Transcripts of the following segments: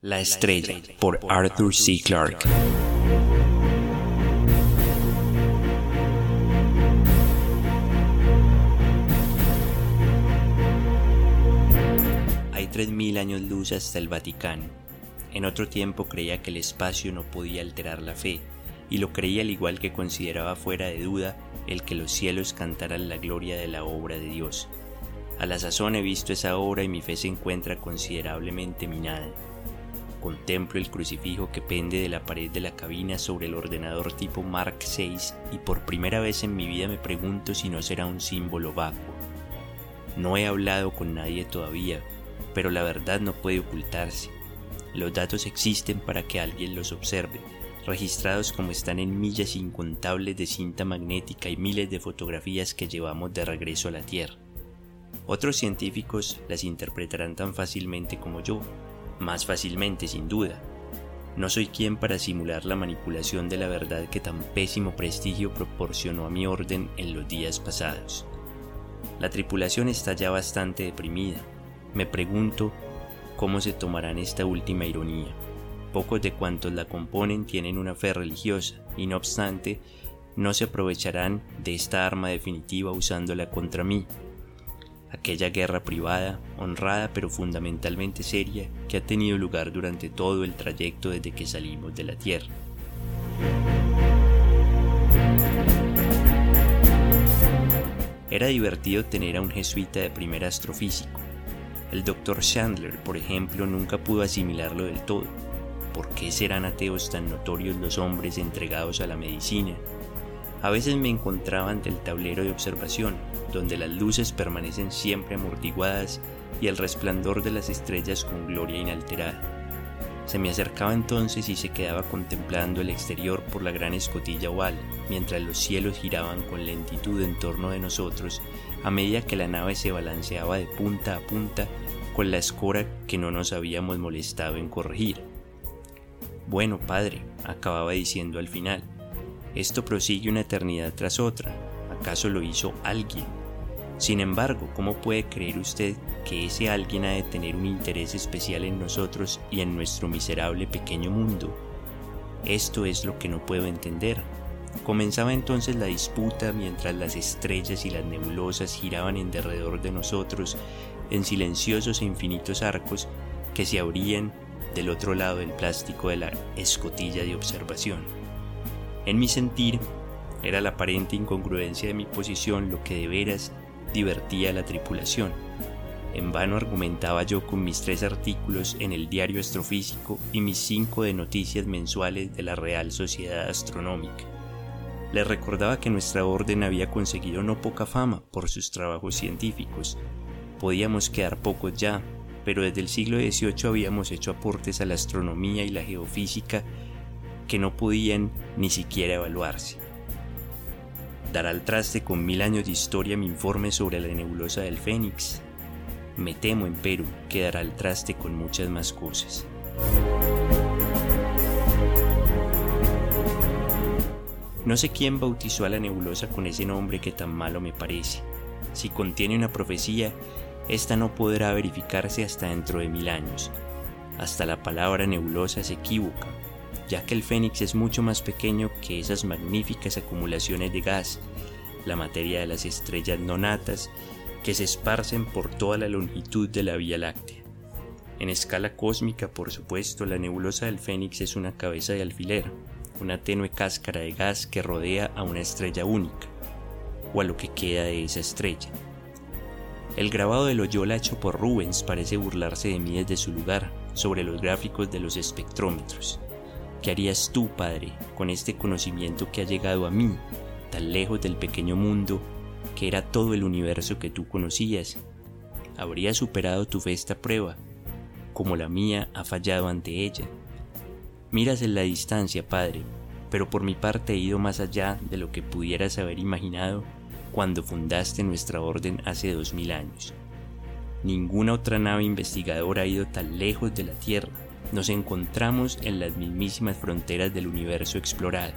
La estrella por Arthur C. Clarke. Hay 3.000 años luz hasta el Vaticano. En otro tiempo creía que el espacio no podía alterar la fe, y lo creía al igual que consideraba fuera de duda el que los cielos cantaran la gloria de la obra de Dios. A la sazón he visto esa obra y mi fe se encuentra considerablemente minada. Contemplo el crucifijo que pende de la pared de la cabina sobre el ordenador tipo Mark VI y por primera vez en mi vida me pregunto si no será un símbolo vacuo. No he hablado con nadie todavía, pero la verdad no puede ocultarse. Los datos existen para que alguien los observe, registrados como están en millas incontables de cinta magnética y miles de fotografías que llevamos de regreso a la Tierra. Otros científicos las interpretarán tan fácilmente como yo, más fácilmente sin duda. No soy quien para simular la manipulación de la verdad que tan pésimo prestigio proporcionó a mi orden en los días pasados. La tripulación está ya bastante deprimida. Me pregunto cómo se tomarán esta última ironía. Pocos de cuantos la componen tienen una fe religiosa y no obstante no se aprovecharán de esta arma definitiva usándola contra mí, aquella guerra privada, honrada pero fundamentalmente seria que ha tenido lugar durante todo el trayecto desde que salimos de la Tierra. Era divertido tener a un jesuita de primer astrofísico. El doctor Chandler, por ejemplo, nunca pudo asimilarlo del todo. ¿Por qué serán ateos tan notorios los hombres entregados a la medicina a veces me encontraba ante el tablero de observación, donde las luces permanecen siempre amortiguadas y el resplandor de las estrellas con gloria inalterada. Se me acercaba entonces y se quedaba contemplando el exterior por la gran escotilla oval, mientras los cielos giraban con lentitud en torno de nosotros a medida que la nave se balanceaba de punta a punta con la escora que no nos habíamos molestado en corregir. Bueno, padre, acababa diciendo al final, esto prosigue una eternidad tras otra. ¿Acaso lo hizo alguien? Sin embargo, ¿cómo puede creer usted que ese alguien ha de tener un interés especial en nosotros y en nuestro miserable pequeño mundo? Esto es lo que no puedo entender. Comenzaba entonces la disputa mientras las estrellas y las nebulosas giraban en derredor de nosotros en silenciosos e infinitos arcos que se abrían del otro lado del plástico de la escotilla de observación. En mi sentir, era la aparente incongruencia de mi posición lo que de veras divertía a la tripulación. En vano argumentaba yo con mis tres artículos en el diario astrofísico y mis cinco de noticias mensuales de la Real Sociedad Astronómica. Les recordaba que nuestra orden había conseguido no poca fama por sus trabajos científicos. Podíamos quedar pocos ya, pero desde el siglo XVIII habíamos hecho aportes a la astronomía y la geofísica que no podían ni siquiera evaluarse. Dará al traste con mil años de historia mi informe sobre la nebulosa del Fénix. Me temo, empero, que dará al traste con muchas más cosas. No sé quién bautizó a la nebulosa con ese nombre que tan malo me parece. Si contiene una profecía, esta no podrá verificarse hasta dentro de mil años. Hasta la palabra nebulosa se equivoca, ya que el fénix es mucho más pequeño que esas magníficas acumulaciones de gas, la materia de las estrellas nonatas, que se esparcen por toda la longitud de la Vía Láctea. En escala cósmica, por supuesto, la nebulosa del Fénix es una cabeza de alfiler, una tenue cáscara de gas que rodea a una estrella única, o a lo que queda de esa estrella. El grabado de Loyola hecho por Rubens parece burlarse de mí desde su lugar, sobre los gráficos de los espectrómetros. ¿Qué harías tú, Padre, con este conocimiento que ha llegado a mí, tan lejos del pequeño mundo, que era todo el universo que tú conocías? ¿Habrías superado tu fe esta prueba, como la mía ha fallado ante ella? Miras en la distancia, Padre, pero por mi parte he ido más allá de lo que pudieras haber imaginado cuando fundaste nuestra orden hace dos mil años. Ninguna otra nave investigadora ha ido tan lejos de la Tierra nos encontramos en las mismísimas fronteras del universo explorado.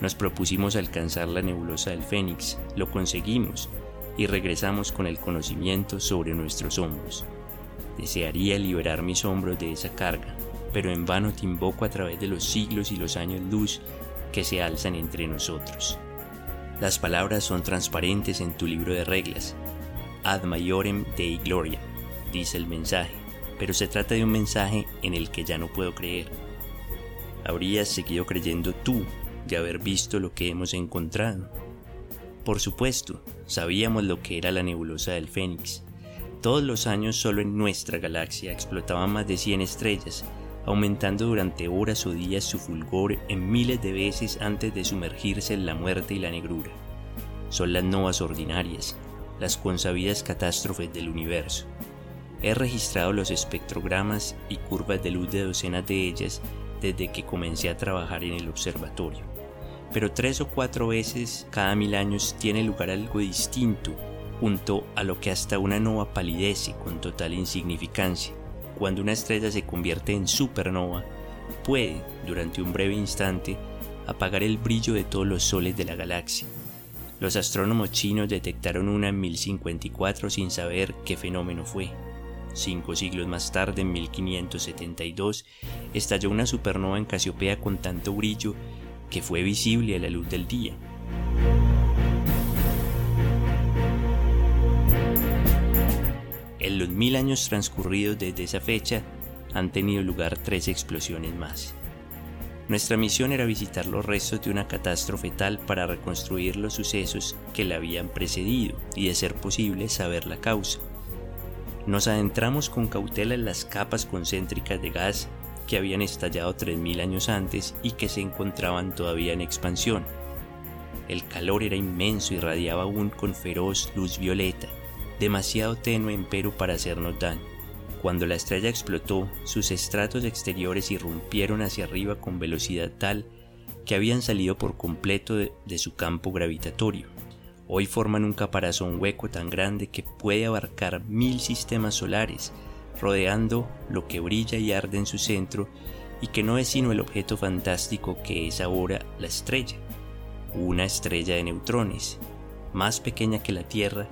Nos propusimos alcanzar la nebulosa del Fénix, lo conseguimos y regresamos con el conocimiento sobre nuestros hombros. Desearía liberar mis hombros de esa carga, pero en vano te invoco a través de los siglos y los años luz que se alzan entre nosotros. Las palabras son transparentes en tu libro de reglas. Ad maiorem Dei Gloria, dice el mensaje, pero se trata de un mensaje en el que ya no puedo creer. Habrías seguido creyendo tú de haber visto lo que hemos encontrado. Por supuesto, sabíamos lo que era la nebulosa del Fénix. Todos los años solo en nuestra galaxia explotaban más de 100 estrellas, aumentando durante horas o días su fulgor en miles de veces antes de sumergirse en la muerte y la negrura. Son las novas ordinarias, las consabidas catástrofes del universo. He registrado los espectrogramas y curvas de luz de docenas de ellas desde que comencé a trabajar en el observatorio. Pero tres o cuatro veces cada mil años tiene lugar algo distinto, junto a lo que hasta una nova palidece con total insignificancia. Cuando una estrella se convierte en supernova, puede, durante un breve instante, apagar el brillo de todos los soles de la galaxia. Los astrónomos chinos detectaron una en 1054 sin saber qué fenómeno fue. Cinco siglos más tarde, en 1572, estalló una supernova en Casiopea con tanto brillo que fue visible a la luz del día. En los mil años transcurridos desde esa fecha han tenido lugar tres explosiones más. Nuestra misión era visitar los restos de una catástrofe tal para reconstruir los sucesos que la habían precedido y de ser posible saber la causa. Nos adentramos con cautela en las capas concéntricas de gas que habían estallado 3.000 años antes y que se encontraban todavía en expansión. El calor era inmenso y radiaba aún con feroz luz violeta, demasiado tenue empero para hacernos daño. Cuando la estrella explotó, sus estratos exteriores irrumpieron hacia arriba con velocidad tal que habían salido por completo de, de, su campo gravitatorio. Hoy forman un caparazón hueco tan grande que puede abarcar mil sistemas solares, rodeando lo que brilla y arde en su centro y que no es sino el objeto fantástico que es ahora la estrella. Una estrella de neutrones, más pequeña que la Tierra,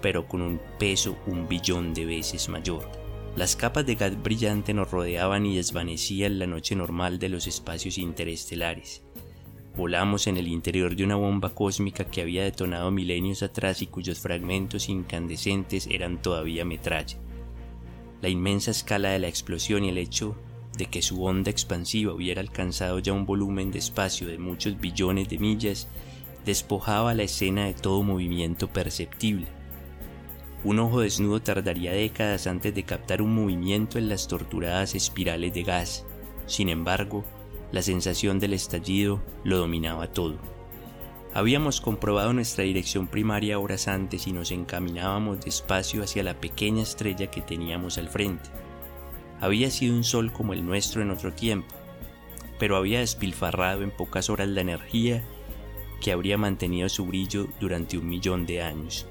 pero con un peso un billón de veces mayor. Las capas de gas brillante nos rodeaban y desvanecían la noche normal de los espacios interestelares. Volamos en el interior de una bomba cósmica que había detonado milenios atrás y cuyos fragmentos incandescentes eran todavía metralla. La inmensa escala de la explosión y el hecho de que su onda expansiva hubiera alcanzado ya un volumen de espacio de muchos billones de millas despojaba la escena de todo movimiento perceptible. Un ojo desnudo tardaría décadas antes de captar un movimiento en las torturadas espirales de gas. Sin embargo, la sensación del estallido lo dominaba todo. Habíamos comprobado nuestra dirección primaria horas antes y nos encaminábamos despacio hacia la pequeña estrella que teníamos al frente. Había sido un sol como el nuestro en otro tiempo, pero había despilfarrado en pocas horas la energía que habría mantenido su brillo durante un millón de años.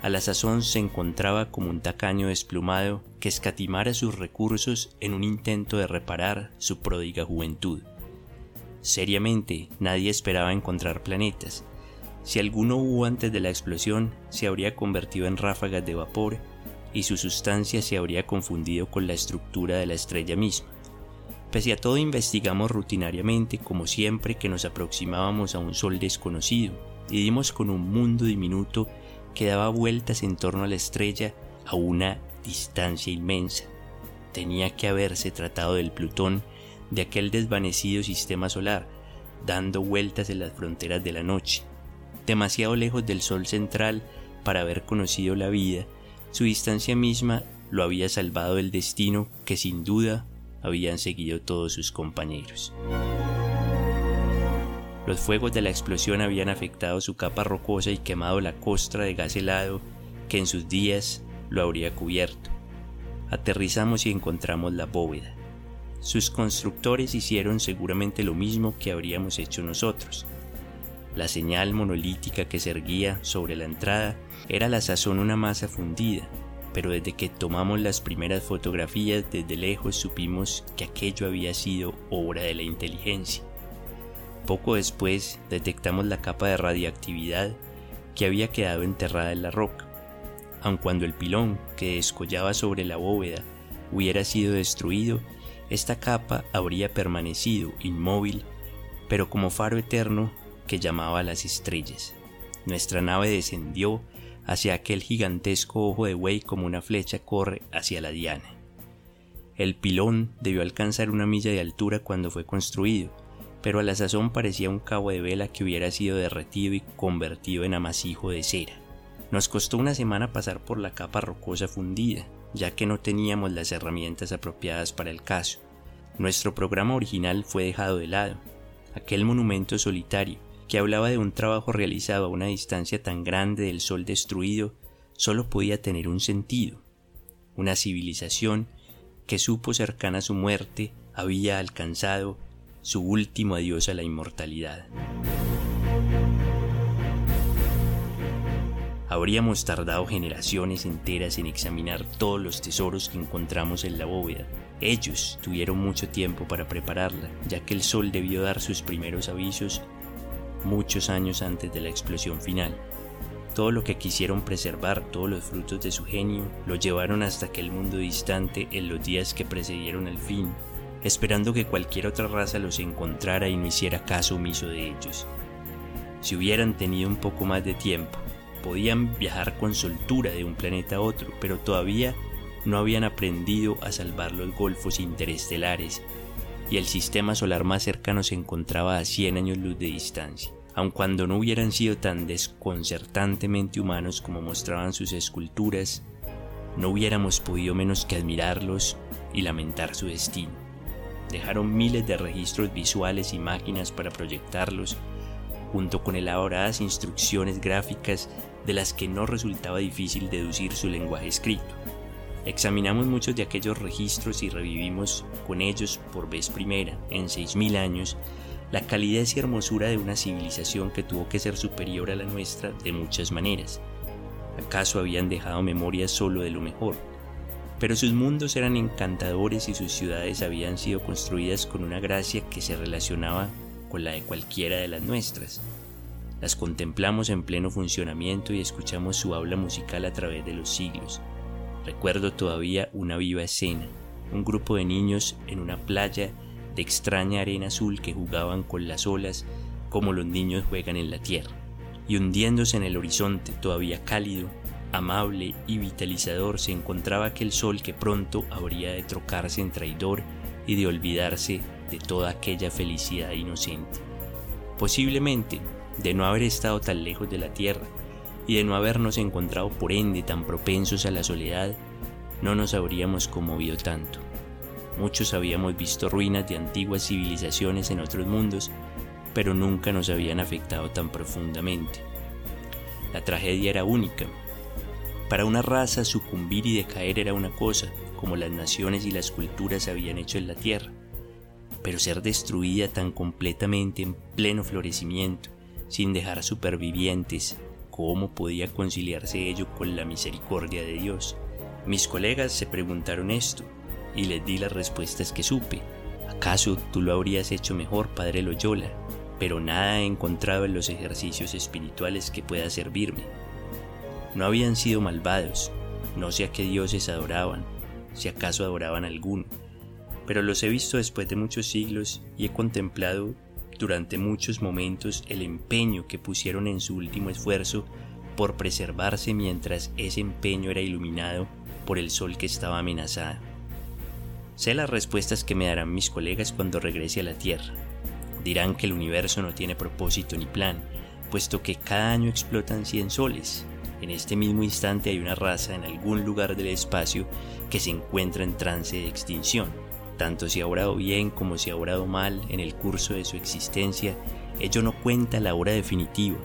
A la sazón se encontraba como un tacaño desplumado que escatimara sus recursos en un intento de reparar su pródiga juventud. Seriamente, nadie esperaba encontrar planetas. Si alguno hubo antes de la explosión, se habría convertido en ráfagas de vapor y su sustancia se habría confundido con la estructura de la estrella misma. Pese a todo investigamos rutinariamente como siempre que nos aproximábamos a un sol desconocido y dimos con un mundo diminuto que daba vueltas en torno a la estrella a una distancia inmensa. Tenía que haberse tratado del Plutón de aquel desvanecido sistema solar, dando vueltas en las fronteras de la noche. Demasiado lejos del Sol central para haber conocido la vida, su distancia misma lo había salvado del destino que sin duda habían seguido todos sus compañeros. Los fuegos de la explosión habían afectado su capa rocosa y quemado la costra de gas helado que en sus días lo habría cubierto. Aterrizamos y encontramos la bóveda. Sus constructores hicieron seguramente lo mismo que habríamos hecho nosotros. La señal monolítica que se erguía sobre la entrada era la sazón una masa fundida, pero desde que tomamos las primeras fotografías desde lejos supimos que aquello había sido obra de la inteligencia. Poco después detectamos la capa de radiactividad que había quedado enterrada en la roca, aun cuando el pilón que descollaba sobre la bóveda hubiera sido destruido, esta capa habría permanecido inmóvil, pero como faro eterno que llamaba a las estrellas. Nuestra nave descendió hacia aquel gigantesco ojo de buey como una flecha corre hacia la diana. El pilón debió alcanzar una milla de altura cuando fue construido, pero a la sazón parecía un cabo de vela que hubiera sido derretido y convertido en amasijo de cera. Nos costó una semana pasar por la capa rocosa fundida, ya que no teníamos las herramientas apropiadas para el caso. Nuestro programa original fue dejado de lado. Aquel monumento solitario, que hablaba de un trabajo realizado a una distancia tan grande del sol destruido, solo podía tener un sentido. Una civilización que supo cercana a su muerte había alcanzado su último adiós a la inmortalidad. Habríamos tardado generaciones enteras en examinar todos los tesoros que encontramos en la bóveda. Ellos tuvieron mucho tiempo para prepararla, ya que el sol debió dar sus primeros avisos muchos años antes de la explosión final. Todo lo que quisieron preservar, todos los frutos de su genio, lo llevaron hasta aquel mundo distante en los días que precedieron el fin, esperando que cualquier otra raza los encontrara y no hiciera caso omiso de ellos. Si hubieran tenido un poco más de tiempo, podían viajar con soltura de un planeta a otro, pero todavía no habían aprendido a salvar los golfos interestelares y el sistema solar más cercano se encontraba a 100 años luz de distancia aun cuando no hubieran sido tan desconcertantemente humanos como mostraban sus esculturas, no hubiéramos podido menos que admirarlos y lamentar su destino. Dejaron miles de registros visuales y máquinas para proyectarlos, junto con elaboradas instrucciones gráficas de las que no resultaba difícil deducir su lenguaje escrito. Examinamos muchos de aquellos registros y revivimos con ellos por vez primera, en 6.000 años, la calidez y hermosura de una civilización que tuvo que ser superior a la nuestra de muchas maneras. ¿Acaso habían dejado memoria solo de lo mejor? Pero sus mundos eran encantadores y sus ciudades habían sido construidas con una gracia que se relacionaba con la de cualquiera de las nuestras. Las contemplamos en pleno funcionamiento y escuchamos su habla musical a través de los siglos. Recuerdo todavía una viva escena, un grupo de niños en una playa de extraña arena azul que jugaban con las olas como los niños juegan en la tierra, y hundiéndose en el horizonte todavía cálido, amable y vitalizador se encontraba aquel sol que pronto habría de trocarse en traidor y de olvidarse de toda aquella felicidad inocente. Posiblemente, de no haber estado tan lejos de la tierra y de no habernos encontrado por ende tan propensos a la soledad, no nos habríamos conmovido tanto. Muchos habíamos visto ruinas de antiguas civilizaciones en otros mundos, pero nunca nos habían afectado tan profundamente. La tragedia era única. Para una raza sucumbir y decaer era una cosa, como las naciones y las culturas habían hecho en la tierra, pero ser destruida tan completamente en pleno florecimiento, sin dejar supervivientes, ¿cómo podía conciliarse ello con la misericordia de Dios? Mis colegas se preguntaron esto, y les di las respuestas que supe. ¿Acaso tú lo habrías hecho mejor, Padre Loyola? Pero nada he encontrado en los ejercicios espirituales que pueda servirme. No habían sido malvados, no sé a qué dioses adoraban, si acaso adoraban alguno, pero los he visto después de muchos siglos y he contemplado durante muchos momentos el empeño que pusieron en su último esfuerzo por preservarse mientras ese empeño era iluminado por el sol que estaba amenazado. Sé las respuestas que me darán mis colegas cuando regrese a la Tierra. Dirán que el universo no tiene propósito ni plan, puesto que cada año explotan 100 soles. En este mismo instante hay una raza en algún lugar del espacio que se encuentra en trance de extinción. Tanto si ha obrado bien como si ha obrado mal en el curso de su existencia, ello no cuenta la hora definitiva.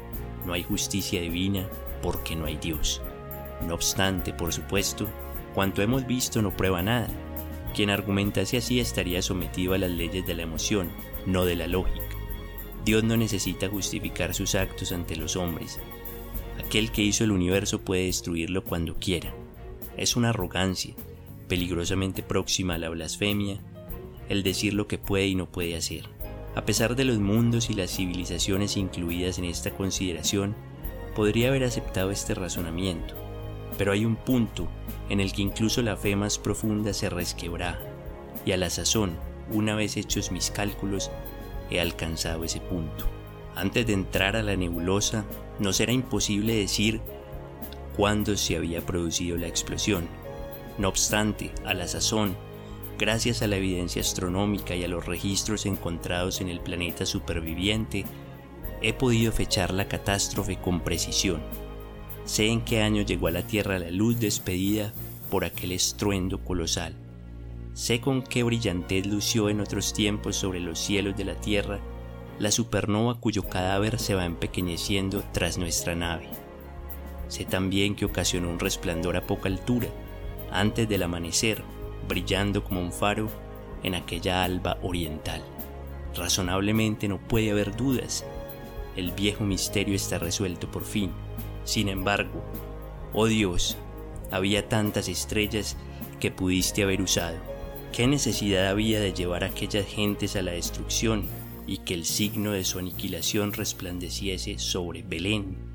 No hay justicia divina porque no hay Dios. No obstante, por supuesto, cuanto hemos visto no prueba nada quien argumentase así estaría sometido a las leyes de la emoción, no de la lógica. Dios no necesita justificar sus actos ante los hombres. Aquel que hizo el universo puede destruirlo cuando quiera. Es una arrogancia, peligrosamente próxima a la blasfemia, el decir lo que puede y no puede hacer. A pesar de los mundos y las civilizaciones incluidas en esta consideración, podría haber aceptado este razonamiento. Pero hay un punto en el que incluso la fe más profunda se resquebraja, y a la sazón, una vez hechos mis cálculos, he alcanzado ese punto. Antes de entrar a la nebulosa, nos era imposible decir cuándo se había producido la explosión. No obstante, a la sazón, gracias a la evidencia astronómica y a los registros encontrados en el planeta superviviente, he podido fechar la catástrofe con precisión. Sé en qué año llegó a la Tierra la luz despedida por aquel estruendo colosal. Sé con qué brillantez lució en otros tiempos sobre los cielos de la Tierra la supernova cuyo cadáver se va empequeñeciendo tras nuestra nave. Sé también que ocasionó un resplandor a poca altura, antes del amanecer, brillando como un faro en aquella alba oriental. Razonablemente no puede haber dudas. El viejo misterio está resuelto por fin. Sin embargo, oh Dios, había tantas estrellas que pudiste haber usado. ¿Qué necesidad había de llevar a aquellas gentes a la destrucción y que el signo de su aniquilación resplandeciese sobre Belén